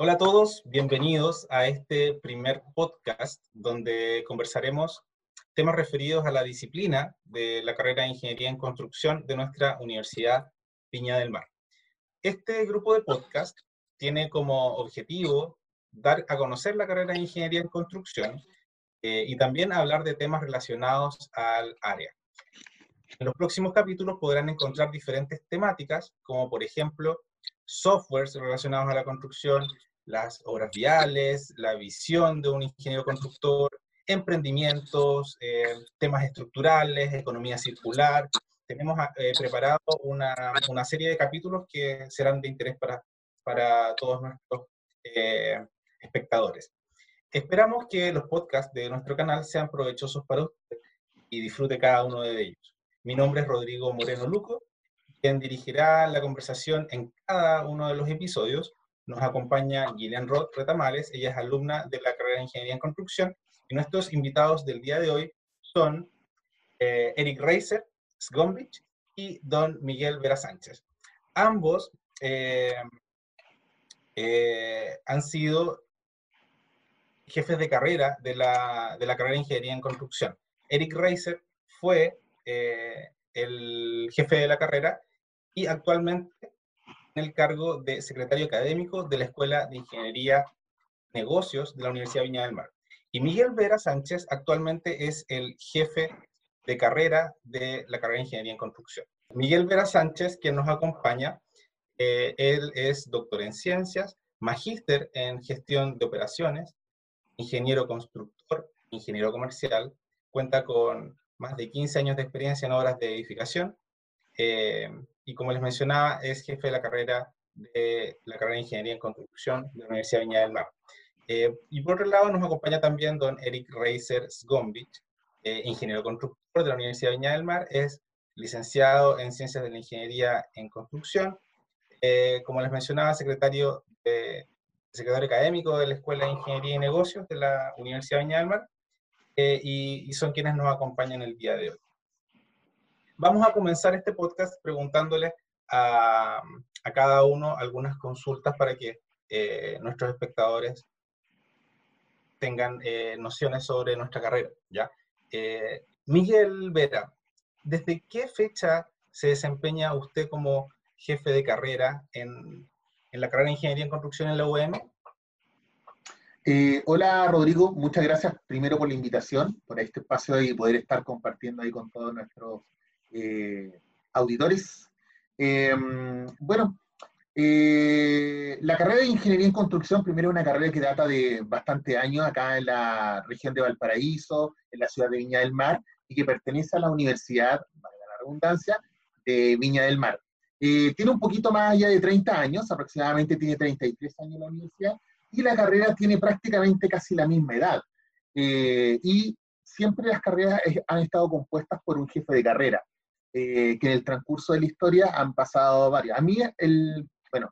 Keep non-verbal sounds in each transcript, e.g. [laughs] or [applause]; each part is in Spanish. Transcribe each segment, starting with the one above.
Hola a todos, bienvenidos a este primer podcast donde conversaremos temas referidos a la disciplina de la carrera de Ingeniería en Construcción de nuestra Universidad Viña del Mar. Este grupo de podcast tiene como objetivo dar a conocer la carrera de Ingeniería en Construcción eh, y también hablar de temas relacionados al área. En los próximos capítulos podrán encontrar diferentes temáticas, como por ejemplo softwares relacionados a la construcción, las obras viales, la visión de un ingeniero constructor, emprendimientos, eh, temas estructurales, economía circular. Tenemos eh, preparado una, una, serie de capítulos que serán de interés para, para todos nuestros eh, espectadores. Esperamos que los podcasts de nuestro canal sean provechosos para usted y disfrute cada uno de ellos. Mi nombre es Rodrigo Moreno Luco, quien dirigirá la conversación en cada uno de los episodios nos acompaña Gillian Roth Retamales, ella es alumna de la carrera de Ingeniería en Construcción, y nuestros invitados del día de hoy son eh, Eric Reiser, Sgombich y don Miguel Vera Sánchez. Ambos eh, eh, han sido jefes de carrera de la, de la, carrera de Ingeniería en Construcción. Eric Reiser fue el jefe de la carrera actualmente el cargo de secretario académico de la Escuela de Ingeniería Negocios de la Universidad Viña del Mar. Y Miguel Vera Sánchez actualmente es el jefe de carrera de la carrera de Ingeniería en Construcción. Miguel Vera Sánchez, quien nos acompaña, eh, él es doctor en ciencias, magíster en gestión de operaciones, ingeniero constructor, ingeniero comercial, cuenta con más de 15 años de experiencia en obras de edificación, eh, y como les mencionaba, es jefe de la carrera de la carrera de Ingeniería en Construcción de la Universidad de Viña del Mar. Eh, y por otro lado nos acompaña también don Eric Reiser Sgombich, eh, ingeniero constructor de la Universidad de Viña del Mar, es licenciado en Ciencias de la Ingeniería en Construcción, eh, como les mencionaba, secretario, secretario académico de la Escuela de Ingeniería y Negocios de la Universidad de Viña del Mar, y, y son quienes nos acompañan el día de hoy. Vamos a comenzar este podcast preguntándole a, cada uno algunas consultas para que eh, nuestros espectadores tengan eh, nociones sobre nuestra carrera. ¿ya? Eh, Miguel Vera, ¿desde qué fecha se desempeña usted como jefe de carrera en, en la carrera de Ingeniería en Construcción en la UEM? hola Rodrigo, muchas gracias primero por la invitación, por este espacio y poder estar compartiendo ahí con todos nuestros eh, auditores. Em, bueno, eh, la carrera de Ingeniería en Construcción, primero una carrera que data de bastante años acá en la región de Valparaíso, en la ciudad de Viña del Mar, y que pertenece a la Universidad, la de Viña del Mar. Eh, tiene un poquito más allá de 30 años, aproximadamente tiene 33 años la universidad, y la carrera tiene prácticamente casi la misma edad. y siempre las carreras han estado compuestas por un jefe de carrera. Eh, que en el transcurso de la historia han pasado varios. A mí, el, bueno,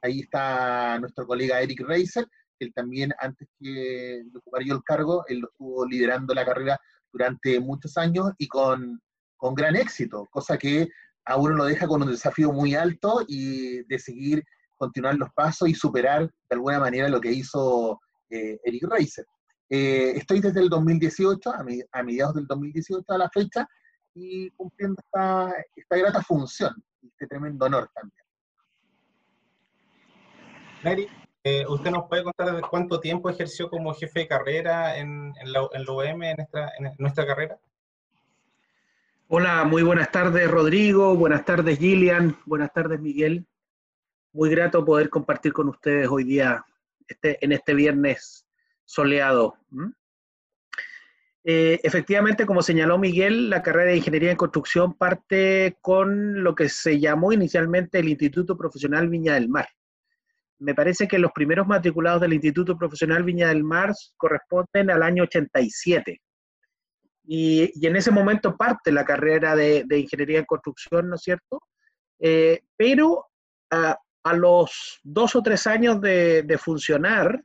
ahí está nuestro colega Eric Reiser, él también, antes que ocupar yo el cargo, él lo estuvo liderando la carrera durante muchos años y con, con gran éxito, cosa que a uno lo deja con un desafío muy alto y de seguir, continuar los pasos y superar de alguna manera lo que hizo eh, Eric Reiser. Eh, estoy desde el 2018, a, a mediados del 2018 a la fecha, y cumpliendo esta, esta grata función, este tremendo honor también. Mary, eh, ¿usted nos puede contar de cuánto tiempo ejerció como jefe de carrera en, en, la, en UEM, en nuestra, en nuestra carrera? Hola, muy buenas tardes Rodrigo, buenas tardes Gillian, buenas tardes Miguel. Muy grato poder compartir con ustedes hoy día, este, en este viernes soleado. Eh, efectivamente, como señaló Miguel, la carrera de Ingeniería en Construcción parte con lo que se llamó inicialmente el Instituto Profesional Viña del Mar. Me parece que los primeros matriculados del Instituto Profesional Viña del Mar corresponden al año 87. Y, y en ese momento parte la carrera de, Ingeniería en Construcción, ¿no es cierto? Eh, pero a, los dos o tres años de, funcionar,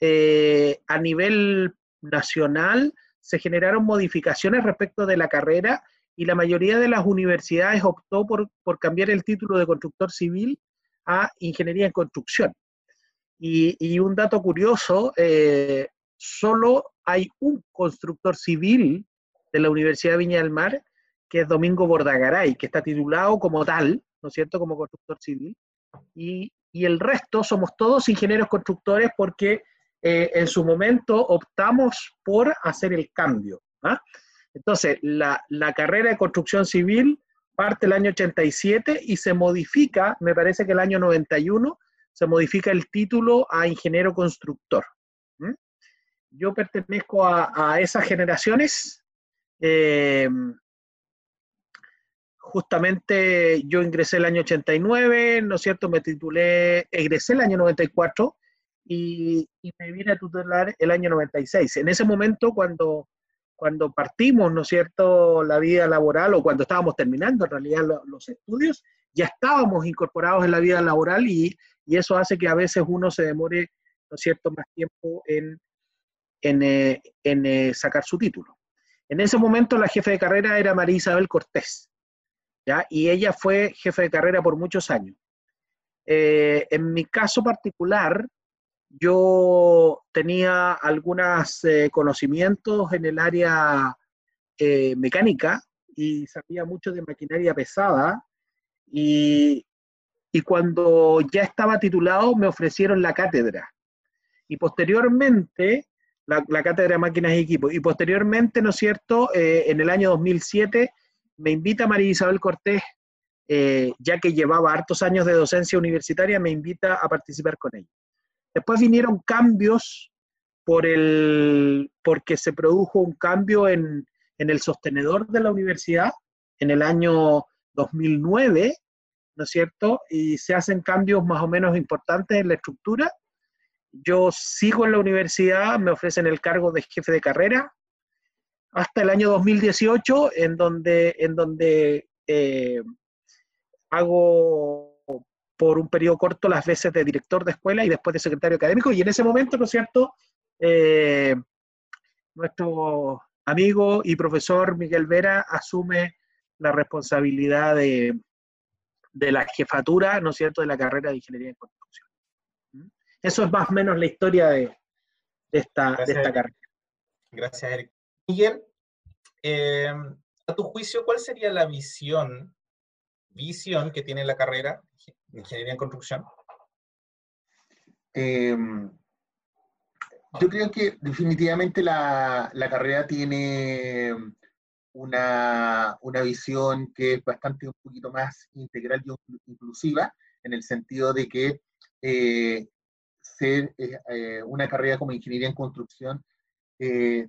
eh, a nivel nacional, se generaron modificaciones respecto de la carrera y la mayoría de las universidades optó por, cambiar el título de constructor civil a ingeniería en construcción. Y, un dato curioso, eh, solo hay un constructor civil de la Universidad de Viña del Mar, que es Domingo Bordagaray, que está titulado como tal, ¿no es cierto?, como constructor civil. Y, el resto somos todos ingenieros constructores porque eh, en su momento optamos por hacer el cambio. ¿ah? Entonces, la, carrera de construcción civil parte el año 87 y se modifica, me parece que el año 91, se modifica el título a ingeniero constructor. Yo pertenezco a, esas generaciones. Eh, justamente yo ingresé el año 89, ¿no es cierto? Me titulé, egresé el año 94 y, y me vine a tutelar el año 96. En ese momento, cuando, cuando partimos, ¿no es cierto?, la vida laboral o cuando estábamos terminando en realidad los estudios, ya estábamos incorporados en la vida laboral y, y eso hace que a veces uno se demore, ¿no es cierto?, más tiempo en en, eh, eh, sacar su título. En ese momento la jefe de carrera era María Isabel Cortés, ¿ya? y ella fue jefe de carrera por muchos años. Eh, en mi caso particular, yo tenía algunos conocimientos en el área mecánica y sabía mucho de maquinaria pesada y, y cuando ya estaba titulado me ofrecieron la cátedra. Y posteriormente la, cátedra de máquinas y equipos. Y posteriormente, ¿no es cierto?, eh, en el año 2007 me invita María Isabel Cortés, eh, ya que llevaba hartos años de docencia universitaria, me invita a participar con ella. Después vinieron cambios por el, porque se produjo un cambio en, en el sostenedor de la universidad en el año 2009, ¿no es cierto? Y se hacen cambios más o menos importantes en la estructura yo sigo en la universidad, me ofrecen el cargo de jefe de carrera hasta el año 2018, en donde, en donde eh, hago por un periodo corto las veces de director de escuela y después de secretario académico. Y en ese momento, ¿no es cierto? Eh, nuestro amigo y profesor Miguel Vera asume la responsabilidad de, de la jefatura, ¿no es cierto?, de la carrera de Ingeniería en Construcción. Eso es más o menos la historia de, esta, carrera. Gracias, Eric. Miguel, eh, a tu juicio, ¿cuál sería la visión, visión que tiene la carrera de Ingeniería en Construcción? Em, yo creo que definitivamente la, carrera tiene una, visión que es bastante un poquito más integral y inclusiva, en el sentido de que eh, ser eh, eh, una carrera como ingeniería en construcción, eh,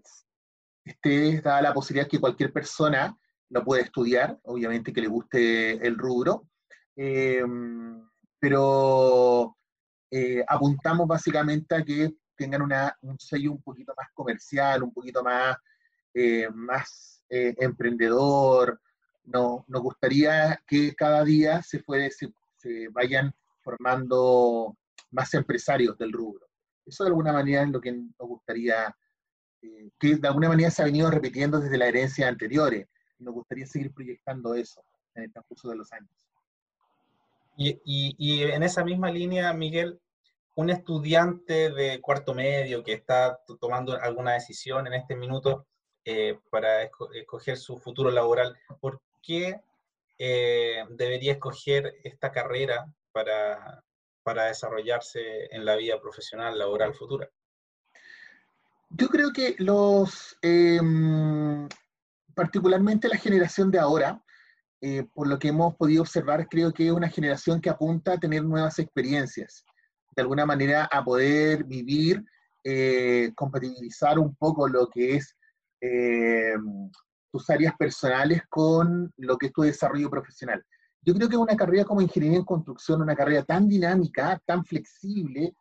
esté dada la posibilidad que cualquier persona lo pueda estudiar, obviamente que le guste el rubro, em, pero apuntamos básicamente a que tengan una, un sello un poquito más comercial, un poquito más, más emprendedor. No, nos gustaría que cada día se, puede, se vayan formando más empresarios del rubro. Eso de alguna manera es lo que nos gustaría, eh, que de alguna manera se ha venido repitiendo desde la herencia anteriores. Nos gustaría seguir proyectando eso en el transcurso de los años. Y, en esa misma línea, Miguel, un estudiante de cuarto medio que está tomando alguna decisión en este minuto eh, para escoger su futuro laboral, ¿por qué eh, debería escoger esta carrera para, para desarrollarse en la vida profesional, laboral futura? Yo creo que los, em, particularmente la generación de ahora, eh, por lo que hemos podido observar, creo que es una generación que apunta a tener nuevas experiencias, de alguna manera a poder vivir, eh, compatibilizar un poco lo que es em, tus áreas personales con lo que es tu desarrollo profesional. Yo creo que una carrera como ingeniería en construcción, una carrera tan dinámica, tan flexible,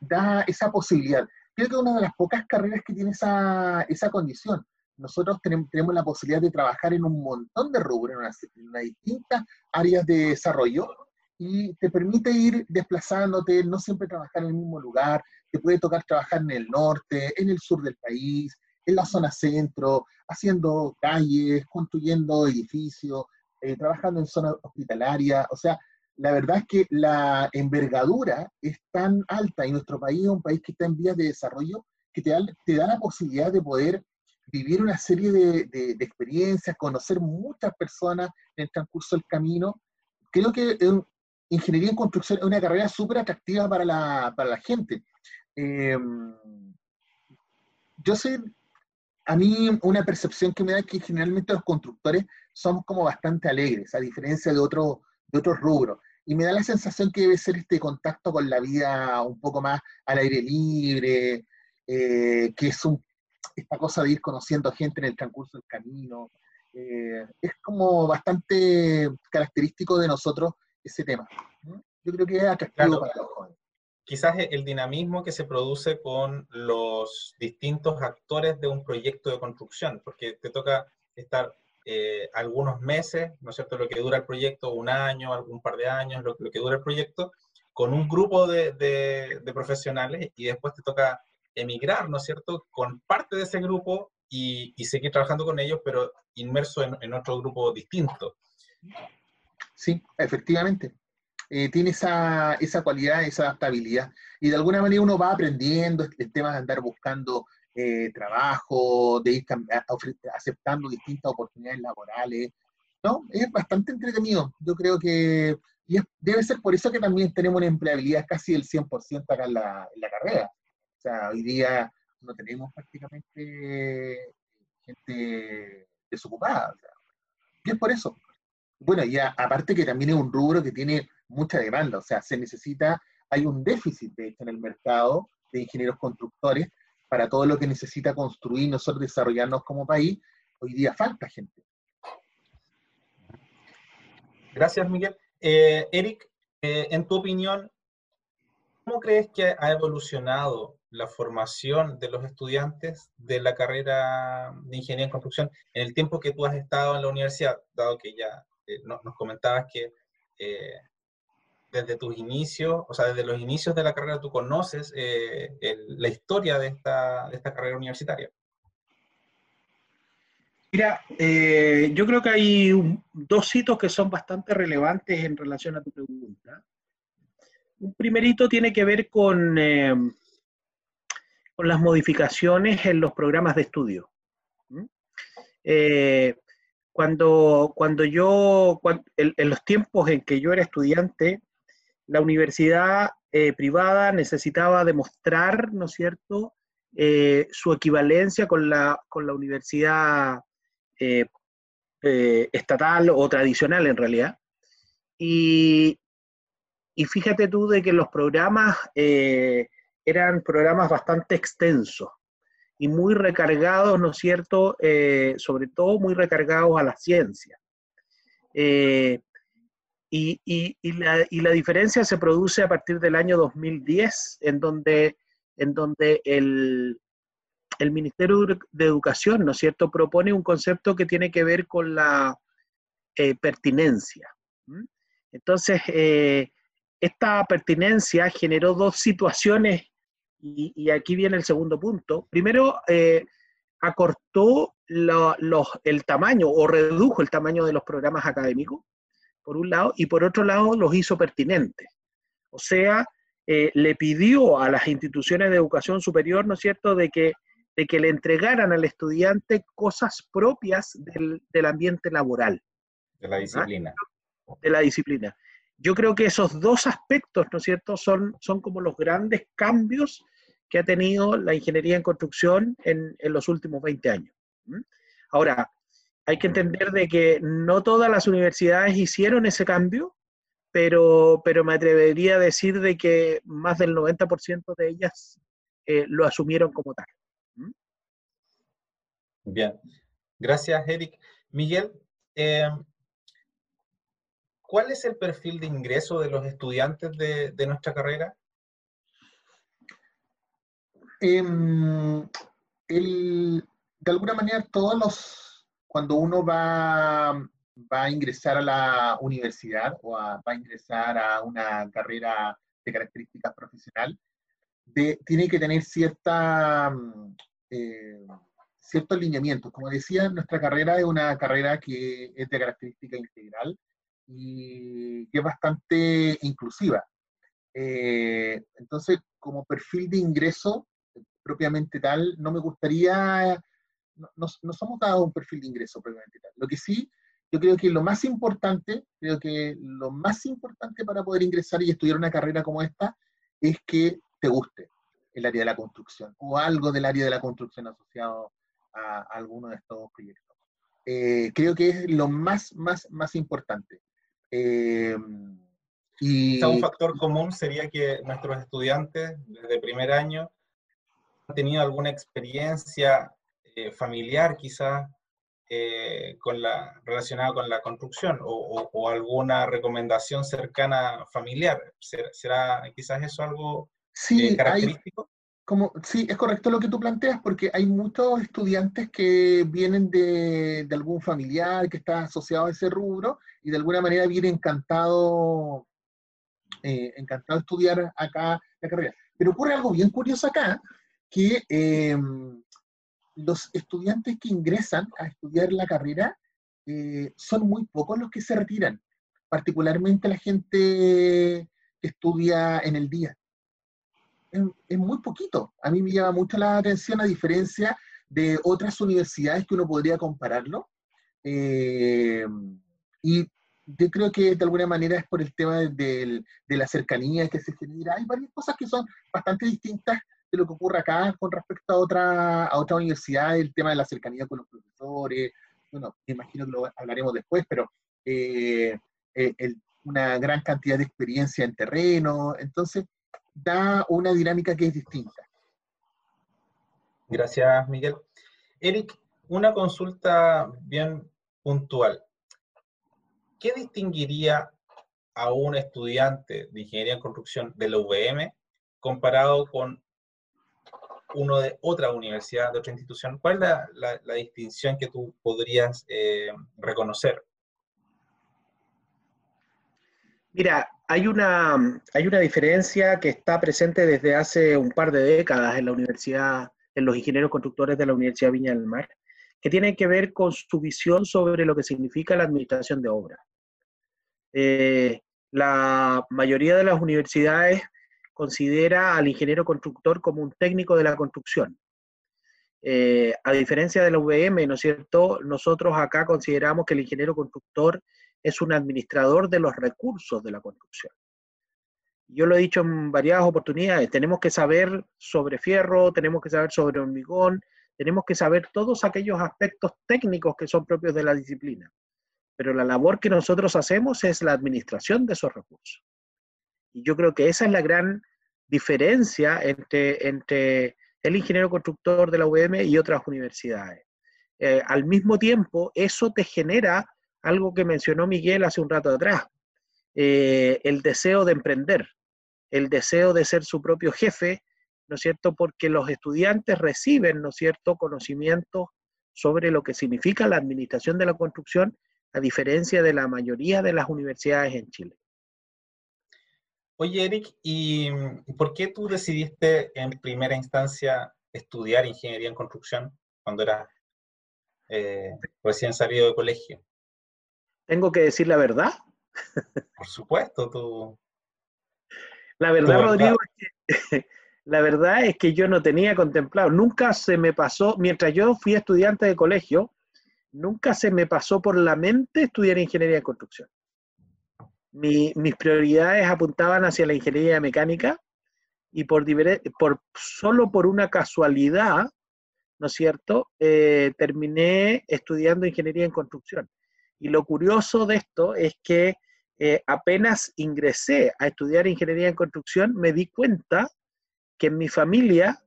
da esa posibilidad. Creo que es una de las pocas carreras que tiene esa, esa condición. Nosotros tenemos, la posibilidad de trabajar en un montón de rubros, en unas, distintas áreas de desarrollo, y te permite ir desplazándote, no siempre trabajar en el mismo lugar, te puede tocar trabajar en el norte, en el sur del país, en la zona centro, haciendo calles, construyendo edificios, eh, trabajando en zona hospitalaria, o sea, la verdad es que la envergadura es tan alta y nuestro país es un país que está en vías de desarrollo que te da, te da la posibilidad de poder vivir una serie de, experiencias, conocer muchas personas en el transcurso del camino. Creo que ingeniería en construcción es una carrera súper atractiva para la, para la gente. Eh, yo sé, a mí una percepción que me da es que generalmente los constructores somos como bastante alegres, a diferencia de, otro, de otros rubros. Y me da la sensación que debe ser este contacto con la vida un poco más al aire libre, eh, que es un, esta cosa de ir conociendo gente en el transcurso del camino. Eh, es como bastante característico de nosotros ese tema. Yo creo que es atractivo para los jóvenes. Quizás el dinamismo que se produce con los distintos actores de un proyecto de construcción, porque te toca estar eh, algunos meses, ¿no es cierto?, lo que dura el proyecto, un año, algún par de años, lo, que dura el proyecto, con un grupo de, de, profesionales y después te toca emigrar, ¿no es cierto?, con parte de ese grupo y, seguir trabajando con ellos, pero inmerso en, otro grupo distinto. Sí, efectivamente. Eh, tiene esa, esa cualidad, esa adaptabilidad. Y de alguna manera uno va aprendiendo el tema de andar buscando eh, trabajo, de ir aceptando distintas oportunidades laborales. ¿no? Es bastante entretenido. Yo creo que y debe ser por eso que también tenemos una empleabilidad casi del 100% acá en la, en la carrera. O sea, hoy día no tenemos prácticamente gente desocupada. y es por eso. Bueno, y aparte que también es un rubro que tiene mucha demanda, o sea, se necesita, hay un déficit de hecho en el mercado de ingenieros constructores para todo lo que necesita construir nosotros desarrollarnos como país, hoy día falta gente. Gracias, Miguel. Eh, Eric, eh, en tu opinión, ¿cómo crees que ha evolucionado la formación de los estudiantes de la carrera de ingeniería en construcción en el tiempo que tú has estado en la universidad, dado que ya eh, nos, comentabas que desde tus inicios, o sea, desde los inicios de la carrera tú conoces eh, la historia de esta, carrera universitaria? Mira, eh, yo creo que hay dos hitos que son bastante relevantes en relación a tu pregunta. Un primerito tiene que ver con, eh, con las modificaciones en los programas de estudio. cuando, cuando yo, en, los tiempos en que yo era estudiante, la universidad eh, privada necesitaba demostrar, ¿no es cierto?, eh, su equivalencia con la, con la universidad eh, estatal o tradicional en realidad. Y, y, fíjate tú de que los programas eran programas bastante extensos y muy recargados, ¿no es cierto?, sobre todo muy recargados a la ciencia. Y, y, la, y, la, diferencia se produce a partir del año 2010, en donde, en donde el, el, Ministerio de Educación, ¿no es cierto?, propone un concepto que tiene que ver con la eh, pertinencia. Entonces, eh, esta pertinencia generó dos situaciones, y, aquí viene el segundo punto. Primero, eh, acortó el tamaño o redujo el tamaño de los programas académicos por un lado, y por otro lado los hizo pertinentes. O sea, eh, le pidió a las instituciones de educación superior, ¿no es cierto?, de que, de que le entregaran al estudiante cosas propias del, del ambiente laboral. De la disciplina. De la disciplina. Yo creo que esos dos aspectos, ¿no es cierto?, son, son como los grandes cambios que ha tenido la ingeniería en construcción en, en los últimos 20 años. Ahora, hay que entender de que no todas las universidades hicieron ese cambio, pero, pero me atrevería a decir de que más del 90% de ellas eh, lo asumieron como tal. Bien, gracias Eric. Miguel, eh, ¿cuál es el perfil de ingreso de los estudiantes de, nuestra carrera? Em, de alguna manera todos los cuando uno va, va a ingresar a la universidad o va a ingresar a una carrera de características profesional, tiene que tener cierta, mm, eh, ciertos lineamientos. Como decía, nuestra carrera es una carrera que es de característica integral y, es bastante inclusiva. Eh, entonces, como perfil de ingreso propiamente tal, no me gustaría, no, no, somos dados un perfil de ingreso propiamente tal. Lo que sí, yo creo que lo más importante, creo que lo más importante para poder ingresar y estudiar una carrera como esta es que te guste el área de la construcción o algo del área de la construcción asociado a, alguno de estos proyectos. Eh, creo que es lo más, más, más importante. Eh, y, un factor común sería que nuestros estudiantes desde primer año han tenido alguna experiencia eh, familiar quizás con la, relacionada con la construcción o, alguna recomendación cercana familiar. ¿Será, quizás eso algo característico? como, sí, es correcto lo que tú planteas, porque hay muchos estudiantes que vienen de, algún familiar que está asociado a ese rubro y de alguna manera viene encantado, eh, encantado de estudiar acá la carrera. Pero ocurre algo bien curioso acá, que em, los estudiantes que ingresan a estudiar la carrera eh, son muy pocos los que se retiran, particularmente la gente que estudia en el día es, muy poquito. A mí me llama mucho la atención a diferencia de otras universidades que uno podría compararlo. Eh, y yo creo que de alguna manera es por el tema de, la cercanía que se genera. Hay varias cosas que son bastante distintas de lo que ocurre acá con respecto a otra, a otra universidad, el tema de la cercanía con los profesores. Bueno, me imagino que lo hablaremos después, pero eh, eh, una gran cantidad de experiencia en terreno. Entonces, da una dinámica que es distinta. Gracias, Miguel. Eric, una consulta bien puntual. ¿Qué distinguiría a un estudiante de ingeniería en construcción de la UVM comparado con uno de otra universidad, de otra institución? ¿Cuál es la, distinción que tú podrías eh, reconocer? Mira, hay una, hay una diferencia que está presente desde hace un par de décadas en la universidad, en los ingenieros constructores de la Universidad Viña del Mar, que tiene que ver con su visión sobre lo que significa la administración de obras. Eh, la mayoría de las universidades considera al ingeniero constructor como un técnico de la construcción. Eh, a diferencia de la UVM, ¿no es cierto? Nosotros acá consideramos que el ingeniero constructor es un administrador de los recursos de la construcción. Yo lo he dicho en varias oportunidades, tenemos que saber sobre fierro, tenemos que saber sobre hormigón, tenemos que saber todos aquellos aspectos técnicos que son propios de la disciplina. Pero la labor que nosotros hacemos es la administración de esos recursos. Y yo creo que esa es la gran diferencia entre, entre el ingeniero constructor de la UVM y otras universidades. Eh, al mismo tiempo, eso te genera algo que mencionó Miguel hace un rato atrás, eh, el deseo de emprender, el deseo de ser su propio jefe, ¿no es cierto? Porque los estudiantes reciben, ¿no es cierto?, conocimientos sobre lo que significa la administración de la construcción, a diferencia de la mayoría de las universidades en Chile. Oye, Eric, ¿y por qué tú decidiste en primera instancia estudiar ingeniería en construcción cuando eras eh, recién salido de colegio? ¿Tengo que decir la verdad? Por supuesto, tú. La verdad, Rodrigo, Es que, la verdad es que yo no tenía contemplado, nunca se me pasó, mientras yo fui estudiante de colegio, nunca se me pasó por la mente estudiar ingeniería de construcción. mis prioridades apuntaban hacia la ingeniería mecánica y por, solo por una casualidad, ¿no es cierto?, eh, terminé estudiando ingeniería en construcción. Y lo curioso de esto es que eh, apenas ingresé a estudiar ingeniería en construcción, me di cuenta que en mi familia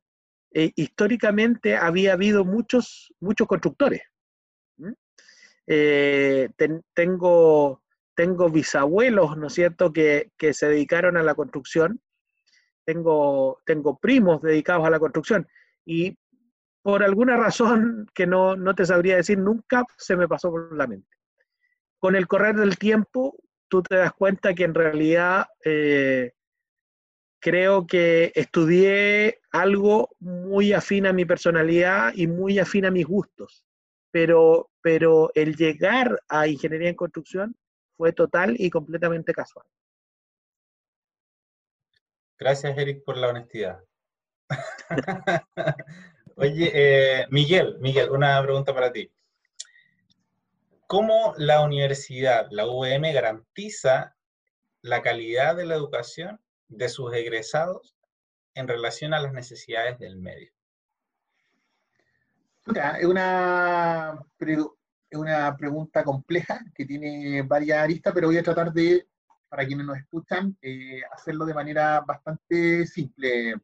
eh, históricamente había habido muchos, muchos constructores. Eh, tengo, tengo bisabuelos, ¿no es cierto?, que, se dedicaron a la construcción. Tengo, tengo primos dedicados a la construcción. Y por alguna razón que no, no te sabría decir, nunca se me pasó por la mente con el correr del tiempo, tú te das cuenta que en realidad eh, creo que estudié algo muy afín a mi personalidad y muy afín a mis gustos. Pero, pero el llegar a ingeniería en construcción fue total y completamente casual. Gracias, Eric, por la honestidad. [laughs] Oye, eh, Miguel, Miguel, una pregunta para ti. ¿Cómo la universidad, la UVM, garantiza la calidad de la educación de sus egresados en relación a las necesidades del medio? Es una, una pregunta compleja que tiene varias aristas, pero voy a tratar de, para quienes nos escuchan, eh, hacerlo de manera bastante simple.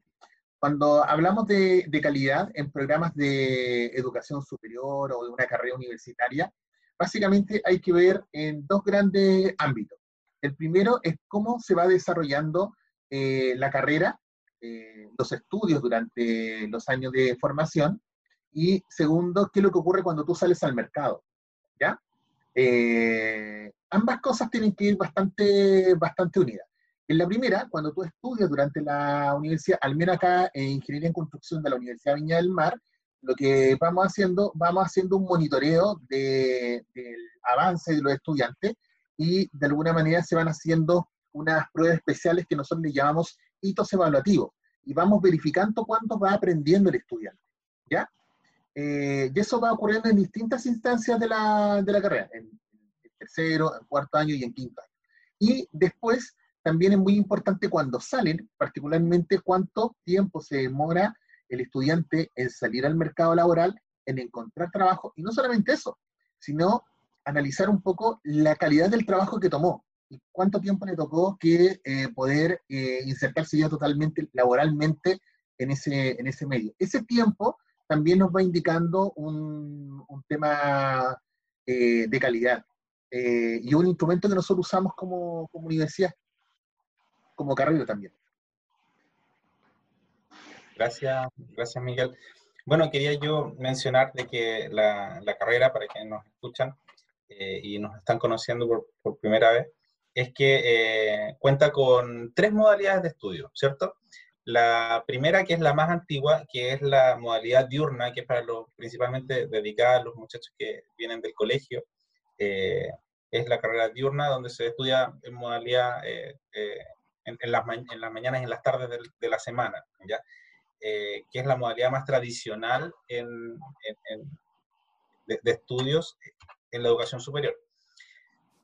Cuando hablamos de, calidad en programas de educación superior o de una carrera universitaria, básicamente hay que ver en dos grandes ámbitos. El primero es cómo se va desarrollando eh, la carrera, eh, los estudios durante los años de formación, y segundo, qué es lo que ocurre cuando tú sales al mercado. ¿ya? Eh, ambas cosas tienen que ir bastante, bastante unidas. En la primera, cuando tú estudias durante la universidad, al menos acá en Ingeniería en Construcción de la Universidad Viña del Mar, lo que vamos haciendo, vamos haciendo un monitoreo del avance de los estudiantes y de alguna manera se van haciendo unas pruebas especiales que nosotros le llamamos hitos evaluativos y vamos verificando cuánto va aprendiendo el estudiante. ¿Ya? Eh, y eso va ocurriendo en distintas instancias de la, de la carrera, en, en tercero, en cuarto año y en quinto año. Y después también es muy importante cuando salen, particularmente cuánto tiempo se demora el estudiante en salir al mercado laboral, en encontrar trabajo, y no solamente eso, sino analizar un poco la calidad del trabajo que tomó cuánto tiempo le tocó que eh, poder eh, insertarse ya totalmente laboralmente en ese, en ese medio. Ese tiempo también nos va indicando un, tema eh, de calidad y un instrumento que nosotros usamos como, como universidad como carrera también. Gracias, gracias Miguel. Bueno, quería yo mencionar de que la, carrera, para quienes nos escuchan eh, y nos están conociendo por, primera vez, es que eh, cuenta con tres modalidades de estudio, ¿cierto? La primera, que es la más antigua, que es la modalidad diurna, que es para los principalmente dedicada a los muchachos que vienen del colegio. Eh, es la carrera diurna, donde se estudia en modalidad en, las, mañanas y en las tardes de, la semana, ¿ya? Eh, que es la modalidad más tradicional en, de, estudios en la educación superior.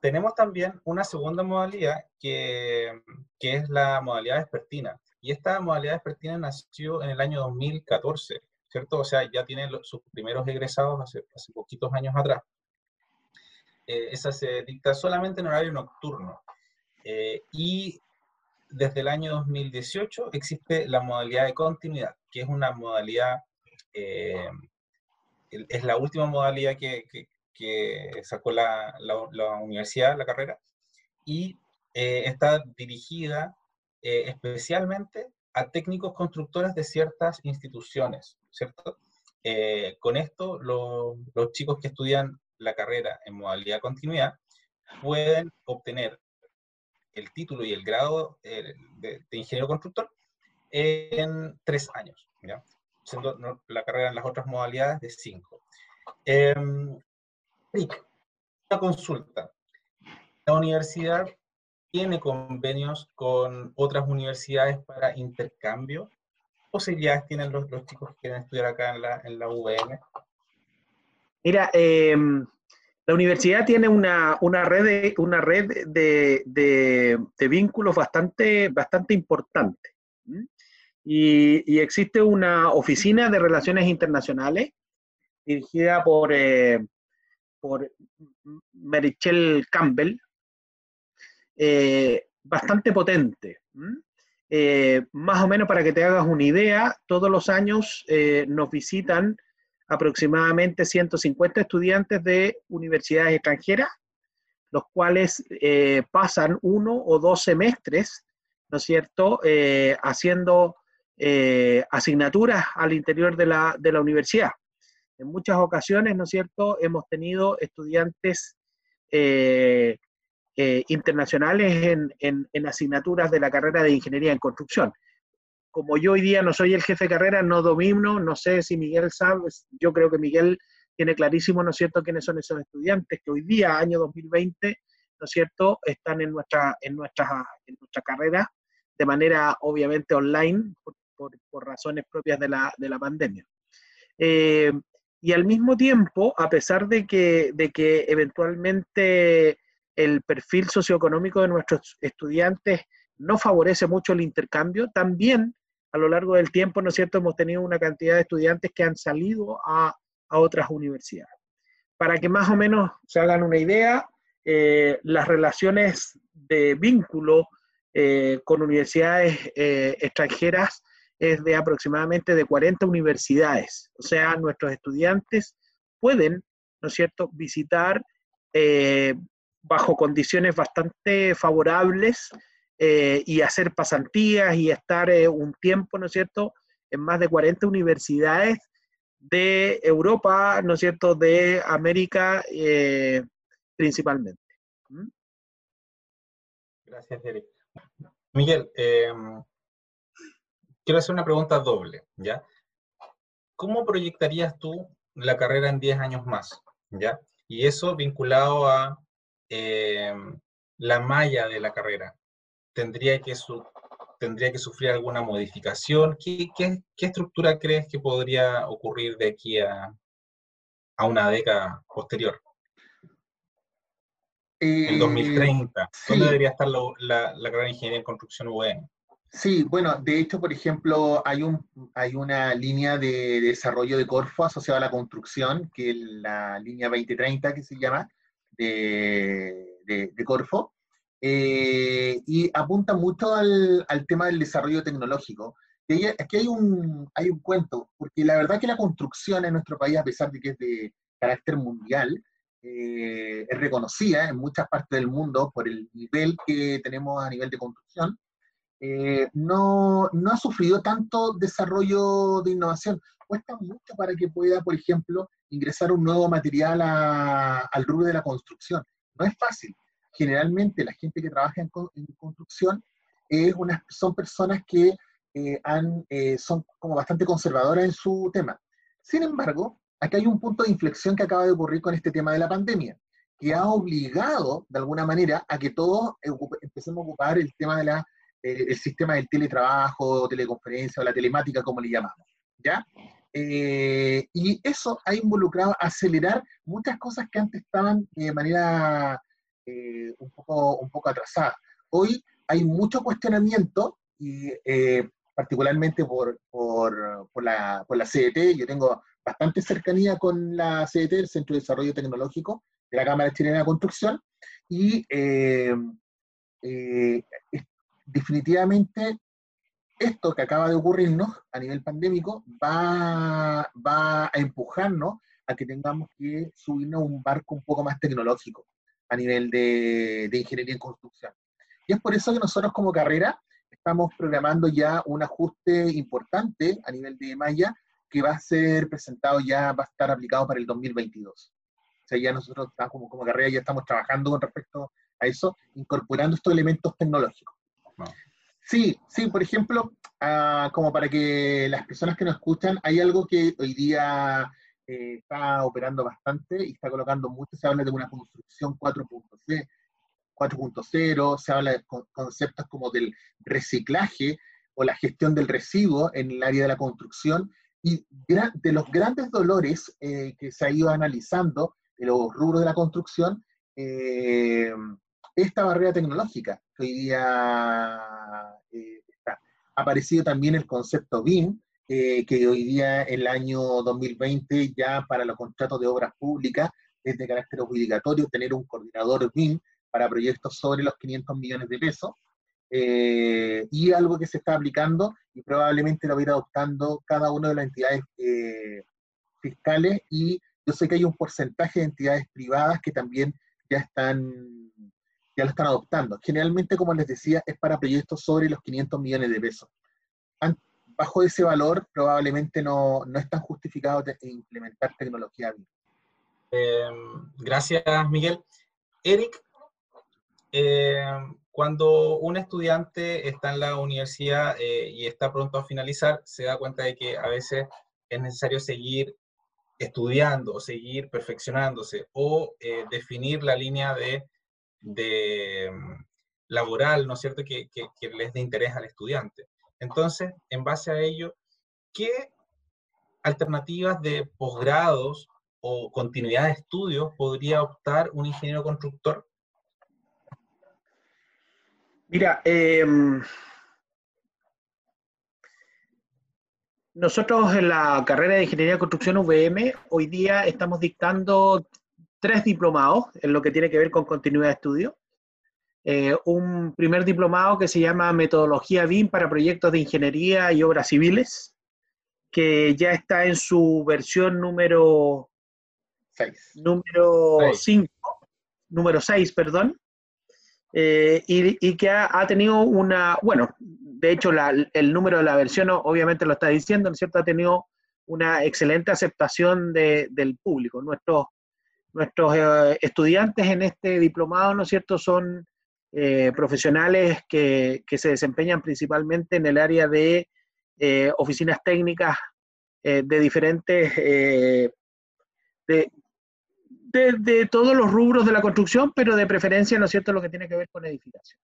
Tenemos también una segunda modalidad que, que es la modalidad vespertina. Y esta modalidad vespertina nació en el año 2014, ¿cierto? O sea, ya tiene sus primeros egresados hace, hace poquitos años atrás. Eh, esa se dicta solamente en horario nocturno. Eh, y desde el año 2018 existe la modalidad de continuidad, que es una modalidad, eh, es la última modalidad que, sacó la, universidad, la carrera, y eh, está dirigida eh, especialmente a técnicos constructores de ciertas instituciones, ¿cierto? con esto, los chicos que estudian la carrera en modalidad continuidad pueden obtener el título y el grado eh, de, ingeniero constructor en tres años, ¿ya? siendo la carrera en las otras modalidades de cinco. Eh, una consulta. La universidad tiene convenios con otras universidades para intercambio. ¿Qué posibilidades tienen los, los chicos que quieren estudiar acá en la, en la? Mira, eh, la universidad tiene una, red, de, una red de, vínculos bastante, bastante importante. Y, existe una oficina de relaciones internacionales dirigida por, eh, por Marichel Campbell, eh, bastante potente. Eh, más o menos para que te hagas una idea, todos los años nos visitan aproximadamente 150 estudiantes de universidades extranjeras, los cuales eh, pasan uno o dos semestres, ¿no es cierto?, eh, haciendo eh, asignaturas al interior de la, de la, universidad. En muchas ocasiones, ¿no es cierto?, hemos tenido estudiantes internacionales en, en, en asignaturas de la carrera de Ingeniería en Construcción como yo hoy día no soy el jefe de carrera, no domino, no sé si Miguel sabe, yo creo que Miguel tiene clarísimo, ¿no es cierto?, quiénes son esos estudiantes que hoy día, año 2020, ¿no es cierto?, están en nuestra, en nuestra, en nuestra carrera de manera obviamente online por, por, razones propias de la, de la pandemia. Eh, y al mismo tiempo, a pesar de que, de que eventualmente el perfil socioeconómico de nuestros estudiantes no favorece mucho el intercambio, también a lo largo del tiempo, ¿no es cierto?, hemos tenido una cantidad de estudiantes que han salido a, a otras universidades. Para que más o menos se hagan una idea, eh, las relaciones de vínculo eh, con universidades eh, extranjeras es de aproximadamente de 40 universidades. O sea, nuestros estudiantes pueden, ¿no es cierto?, visitar bajo condiciones bastante favorables y hacer pasantías y estar un tiempo, ¿no es cierto?, en más de 40 universidades de Europa, ¿no es cierto?, de América principalmente. ¿Mm? Gracias, Eric. Miguel, em, quiero hacer una pregunta doble, ¿ya? ¿Cómo proyectarías tú la carrera en 10 años más, ¿ya? Y eso vinculado a em, la malla de la carrera. ¿Tendría que, su, tendría que sufrir alguna modificación? ¿Qué, qué, qué estructura crees que podría ocurrir de aquí a, a una década posterior? en 2030. ¿Dónde debería estar la, la, carrera de Ingeniería en Construcción UEM? Sí, bueno, de hecho, por ejemplo, hay, un, hay una línea de desarrollo de Corfo asociada a la construcción, que es la línea 2030 que se llama, de, de, Corfo, eh, y apunta mucho al, al, tema del desarrollo tecnológico. Aquí hay un, hay un cuento, porque la verdad que la construcción en nuestro país, a pesar de que es de carácter mundial, eh, es reconocida en muchas partes del mundo por el nivel que tenemos a nivel de construcción, eh, no, no, ha sufrido tanto desarrollo de innovación. Cuesta mucho para que pueda, por ejemplo, ingresar un nuevo material al rubro de la construcción. No es fácil. Generalmente la gente que trabaja en, construcción es una, son personas que eh, han, son como bastante conservadoras en su tema. Sin embargo, Aquí hay un punto de inflexión que acaba de ocurrir con este tema de la pandemia, que ha obligado, de alguna manera, a que todos empecemos a ocupar el tema del eh, el sistema del teletrabajo, teleconferencia o la telemática, como le llamamos. ¿Ya? Eh, y eso ha involucrado acelerar muchas cosas que antes estaban de manera eh, un, poco, un poco atrasadas. Hoy hay mucho cuestionamiento y particularmente por, por, por, la, por la CDT, yo tengo bastante cercanía con la CDT, el Centro de Desarrollo Tecnológico de la Cámara Chilena de Construcción, y eh, eh, definitivamente esto que acaba de ocurrirnos a nivel pandémico va, va a empujarnos a que tengamos que subirnos a un barco un poco más tecnológico a nivel de, ingeniería en construcción. Y es por eso que nosotros como carrera estamos programando ya un ajuste importante a nivel de malla que va a ser presentado ya, va a estar aplicado para el 2022. O sea, ya nosotros como, como carrera ya estamos trabajando con respecto a eso, incorporando estos elementos tecnológicos. Sí, sí, por ejemplo, ah, como para que las personas que nos escuchan, hay algo que hoy día eh, está operando bastante y está colocando mucho, se habla de una construcción 4.0, se habla de conceptos como del reciclaje o la gestión del residuo en el área de la construcción, y de los grandes dolores eh, que se ha ido analizando de los rubros de la construcción, eh, esta barrera tecnológica que hoy día eh, está. Ha aparecido también el concepto BIM, que hoy día, en el año 2020, ya para los contratos de obras públicas, es de carácter obligatorio tener un coordinador BIM para proyectos sobre los 500 millones de pesos. Eh, y algo que se está aplicando y probablemente lo va a ir adoptando cada una de las entidades eh, fiscales y yo sé que hay un porcentaje de entidades privadas que también ya están ya lo están adoptando. Generalmente, como les decía, es para proyectos sobre los 500 millones de pesos. Bajo ese valor, probablemente no, no es tan justificado implementar tecnología. Em, gracias, Miguel. Eric, eh, cuando un estudiante está en la universidad eh, y está pronto a finalizar, se da cuenta de que a veces es necesario seguir estudiando, seguir perfeccionándose o eh, definir la línea de de mm, laboral, ¿no es cierto?, que, les dé interés al estudiante. Entonces, en base a ello, ¿qué alternativas de posgrados o continuidad de estudios podría optar un ingeniero constructor? Mira, em, nosotros en la carrera de Ingeniería de Construcción VM hoy día estamos dictando tres diplomados en lo que tiene que ver con continuidad de estudio. Eh, un primer diplomado que se llama Metodología BIM para proyectos de ingeniería y obras civiles, que ya está en su versión número 6. Número 5, número 6, perdón. Eh, y, que ha, tenido una, bueno, de hecho el número de la versión obviamente lo está diciendo, ¿no es cierto? Ha tenido una excelente aceptación del público. Nuestros, nuestros eh, estudiantes en este diplomado, ¿no es cierto?, son eh, profesionales que, que, se desempeñan principalmente en el área de oficinas técnicas de diferentes, de, de, todos los rubros de la construcción, pero de preferencia, ¿no es cierto?, lo que tiene que ver con edificación.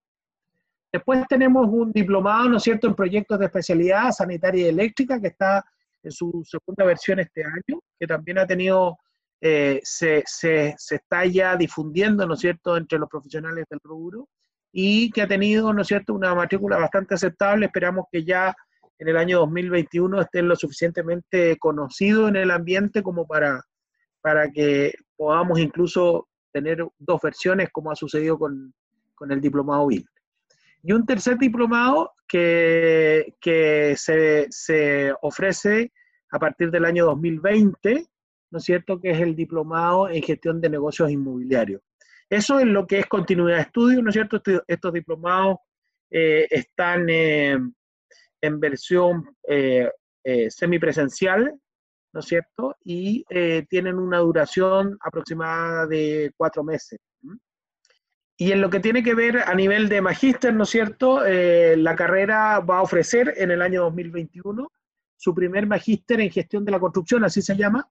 Después tenemos un diplomado, ¿no es cierto?, en proyectos de especialidad sanitaria y eléctrica, que está en su segunda versión este año, que también ha tenido, eh, se, se, se, está ya difundiendo, ¿no cierto?, entre los profesionales del rubro, y que ha tenido, ¿no cierto?, una matrícula bastante aceptable. Esperamos que ya en el año 2021 esté lo suficientemente conocido en el ambiente como para para que podamos incluso tener dos versiones como ha sucedido con, con el diplomado BIM. Y un tercer diplomado que, que se, se, ofrece a partir del año 2020, ¿no es cierto?, que es el diplomado en gestión de negocios inmobiliarios. Eso es lo que es continuidad de estudio, ¿no es cierto? Estos diplomados eh, están eh, en versión eh, semipresencial, ¿no es cierto? Y tienen una duración aproximada de cuatro meses. Y en lo que tiene que ver a nivel de magíster, ¿no es cierto? La carrera va a ofrecer en el año 2021 su primer magíster en gestión de la construcción, así se llama,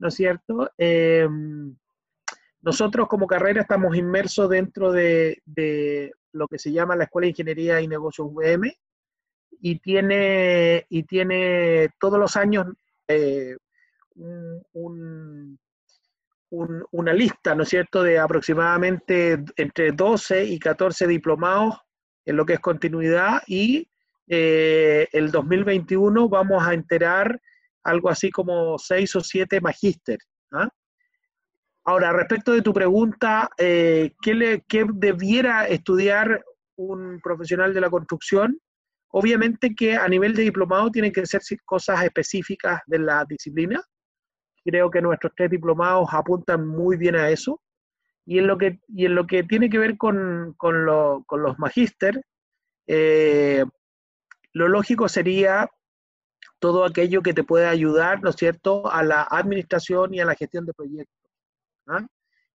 ¿no es cierto? Em, nosotros como carrera estamos inmersos dentro de, de, lo que se llama la Escuela de Ingeniería y Negocios VM y tiene, y tiene todos los años eh, una lista, ¿no es cierto?, de aproximadamente entre 12 y 14 diplomados en lo que es continuidad y eh, el 2021 vamos a enterar algo así como 6 o 7 magíster. ¿ah? Ahora, respecto de tu pregunta, eh, ¿qué, le, ¿qué debiera estudiar un profesional de la construcción? Obviamente que a nivel de diplomado tienen que ser cosas específicas de la disciplina. Creo que nuestros tres diplomados apuntan muy bien a eso. Y en lo que, y en lo que tiene que ver con, con, los magíster, eh, lo lógico sería todo aquello que te pueda ayudar, ¿no es cierto?, a la administración y a la gestión de proyectos. ¿ah?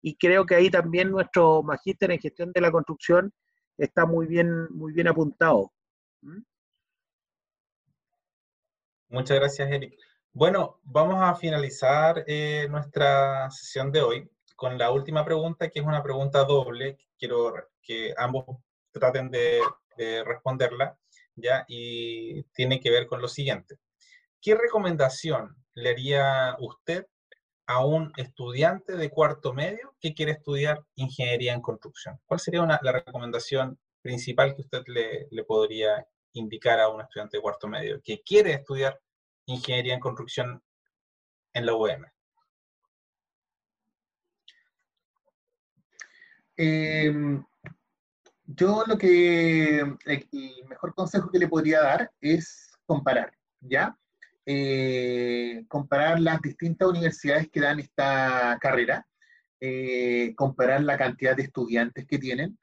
Y creo que ahí también nuestro magíster en gestión de la construcción está muy bien, muy bien apuntado. Muchas gracias, Eric. Bueno, vamos a finalizar eh, nuestra sesión de hoy con la última pregunta, que es una pregunta doble. Quiero que ambos traten de, responderla, ¿ya? Y tiene que ver con lo siguiente. ¿Qué recomendación le haría usted a un estudiante de cuarto medio que quiere estudiar ingeniería en construcción? ¿Cuál sería la recomendación principal que usted le, podría indicar a un estudiante de cuarto medio que quiere estudiar ingeniería en construcción en la UM? Yo lo que, el mejor consejo que le podría dar es comparar, ¿ya? Eh, comparar las distintas universidades que dan esta carrera, eh, comparar la cantidad de estudiantes que tienen,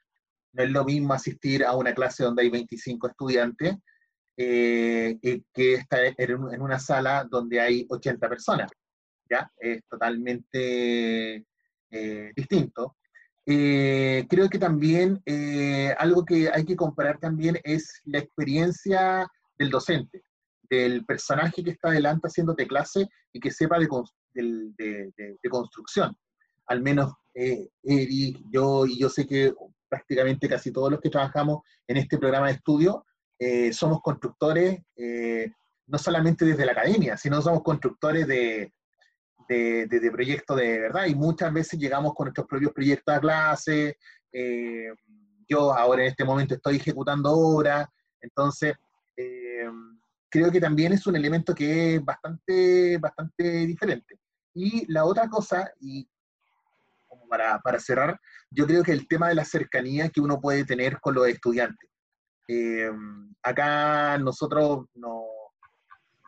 no es lo mismo asistir a una clase donde hay 25 estudiantes eh, que estar en una sala donde hay 80 personas. ¿ya? Es totalmente eh, distinto. Creo que también algo que hay que comparar también es la experiencia del docente, del personaje que está adelante haciéndote clase y que sepa de, de construcción. Al menos eh, Eric, yo, y yo sé que prácticamente casi todos los que trabajamos en este programa de estudio eh, somos constructores, eh, no solamente desde la academia, sino somos constructores de, de, de, proyectos de verdad, y muchas veces llegamos con nuestros propios proyectos a clase. yo ahora en este momento estoy ejecutando obras, entonces creo que también es un elemento que es bastante, bastante diferente. Y la otra cosa, y para, para, cerrar, yo creo que el tema de la cercanía que uno puede tener con los estudiantes. Eh, acá nosotros no,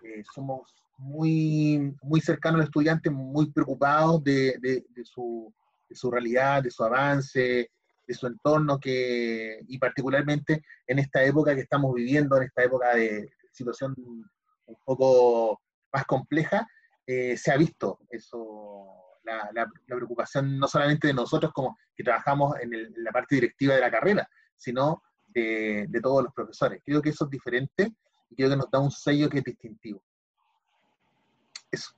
eh, somos muy, muy cercanos al estudiante, muy preocupados de, de, su, su, realidad, de su avance, de su entorno, que, y particularmente en esta época que estamos viviendo, en esta época de, situación un poco más compleja, eh, se ha visto eso, la, la, preocupación no solamente de nosotros como que trabajamos en, el, en la parte directiva de la carrera, sino de, de, todos los profesores. Creo que eso es diferente y creo que nos da un sello que es distintivo. Eso.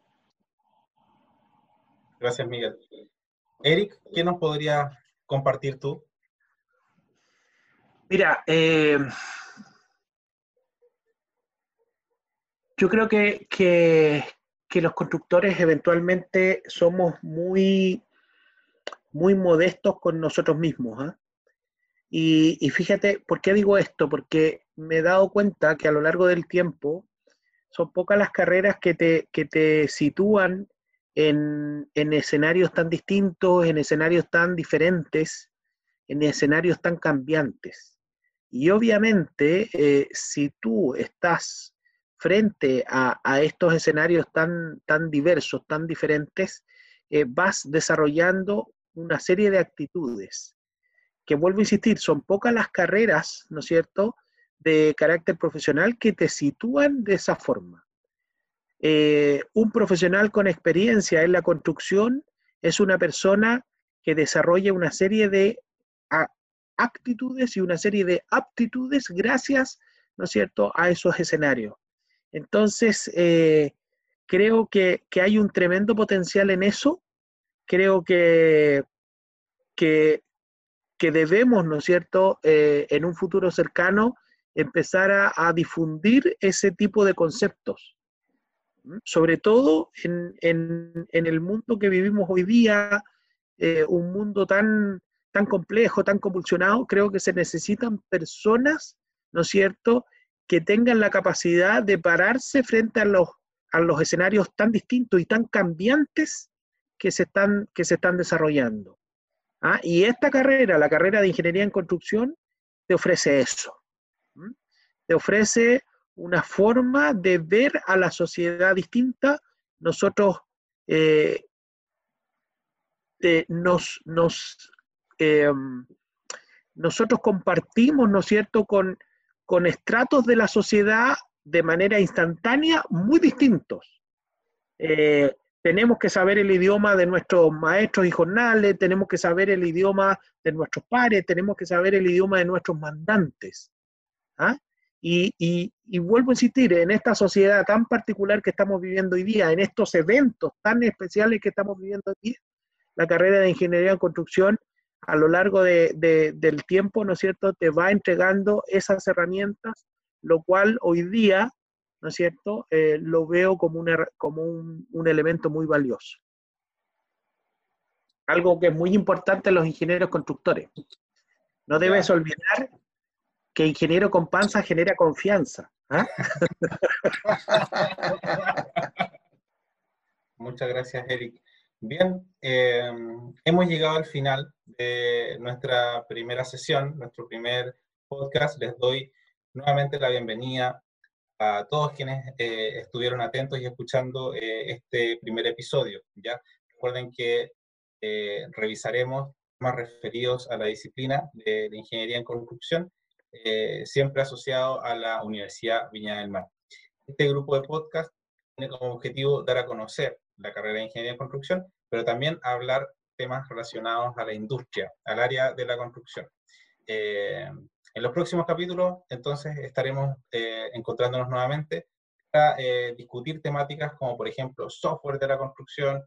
Gracias, Miguel. Eric, ¿qué nos podría compartir tú? Mira, eh, Yo creo que, que, que los constructores eventualmente somos muy, muy modestos con nosotros mismos. ¿eh? Y, y, fíjate, ¿por qué digo esto? Porque me he dado cuenta que a lo largo del tiempo son pocas las carreras que te, que te sitúan en, en escenarios tan distintos, en escenarios tan diferentes, en escenarios tan cambiantes. Y obviamente, eh, si tú estás frente a, estos escenarios tan, tan diversos, tan diferentes, eh, vas desarrollando una serie de actitudes que vuelvo a insistir, son pocas las carreras, ¿no es cierto?, de carácter profesional que te sitúan de esa forma. Eh, un profesional con experiencia en la construcción es una persona que desarrolla una serie de actitudes y una serie de aptitudes gracias, ¿no es cierto?, a esos escenarios. Entonces, eh, creo que, que, hay un tremendo potencial en eso. Creo que, que, debemos, ¿no es cierto?, eh, en un futuro cercano, empezar a, difundir ese tipo de conceptos. Sobre todo en, en, en el mundo que vivimos hoy día, eh, un mundo tan, tan complejo, tan convulsionado, creo que se necesitan personas, ¿no es cierto?, que tengan la capacidad de pararse frente a los, a los escenarios tan distintos y tan cambiantes que se están, que se están desarrollando. ¿Ah? Y esta carrera, la carrera de Ingeniería en Construcción, te ofrece eso. Te ofrece una forma de ver a la sociedad distinta. Nosotros eh, nos, eh, nosotros compartimos, ¿no es cierto?, con, con estratos de la sociedad de manera instantánea muy distintos. Eh, tenemos que saber el idioma de nuestros maestros y jornales, tenemos que saber el idioma de nuestros pares, tenemos que saber el idioma de nuestros mandantes. ¿ah? Y, y, vuelvo a insistir, en esta sociedad tan particular que estamos viviendo hoy día, en estos eventos tan especiales que estamos viviendo hoy día, la carrera de Ingeniería en Construcción a lo largo de, de, del tiempo, ¿no es cierto?, te va entregando esas herramientas, lo cual hoy día, ¿no es cierto?, eh, lo veo como, una, como un, un, elemento muy valioso. Algo que es muy importante en los ingenieros constructores. No debes olvidar que ingeniero con panza genera confianza. ¿eh? [laughs] Muchas gracias, Eric. Bien, eh, hemos llegado al final de nuestra primera sesión, nuestro primer podcast. Les doy nuevamente la bienvenida a todos quienes eh, estuvieron atentos y escuchando eh, este primer episodio. ¿ya? Recuerden que eh, revisaremos más referidos a la disciplina de, de Ingeniería en Construcción, siempre asociado a la Universidad Viña del Mar. Este grupo de podcast tiene como objetivo dar a conocer la carrera de Ingeniería en Construcción, pero también hablar temas relacionados a la industria, al área de la construcción. Eh, en los próximos capítulos, entonces, estaremos eh, encontrándonos nuevamente para eh, discutir temáticas como, por ejemplo, software de la construcción,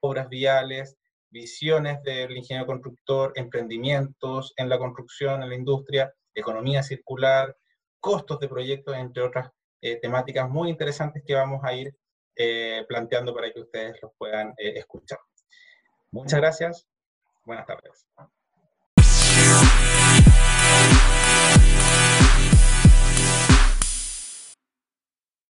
obras viales, visiones del ingeniero constructor, emprendimientos en la construcción, en la industria, economía circular, costos de proyectos, entre otras eh, temáticas muy interesantes que vamos a ir eh, planteando para que ustedes los puedan escuchar. Muchas gracias. Buenas tardes.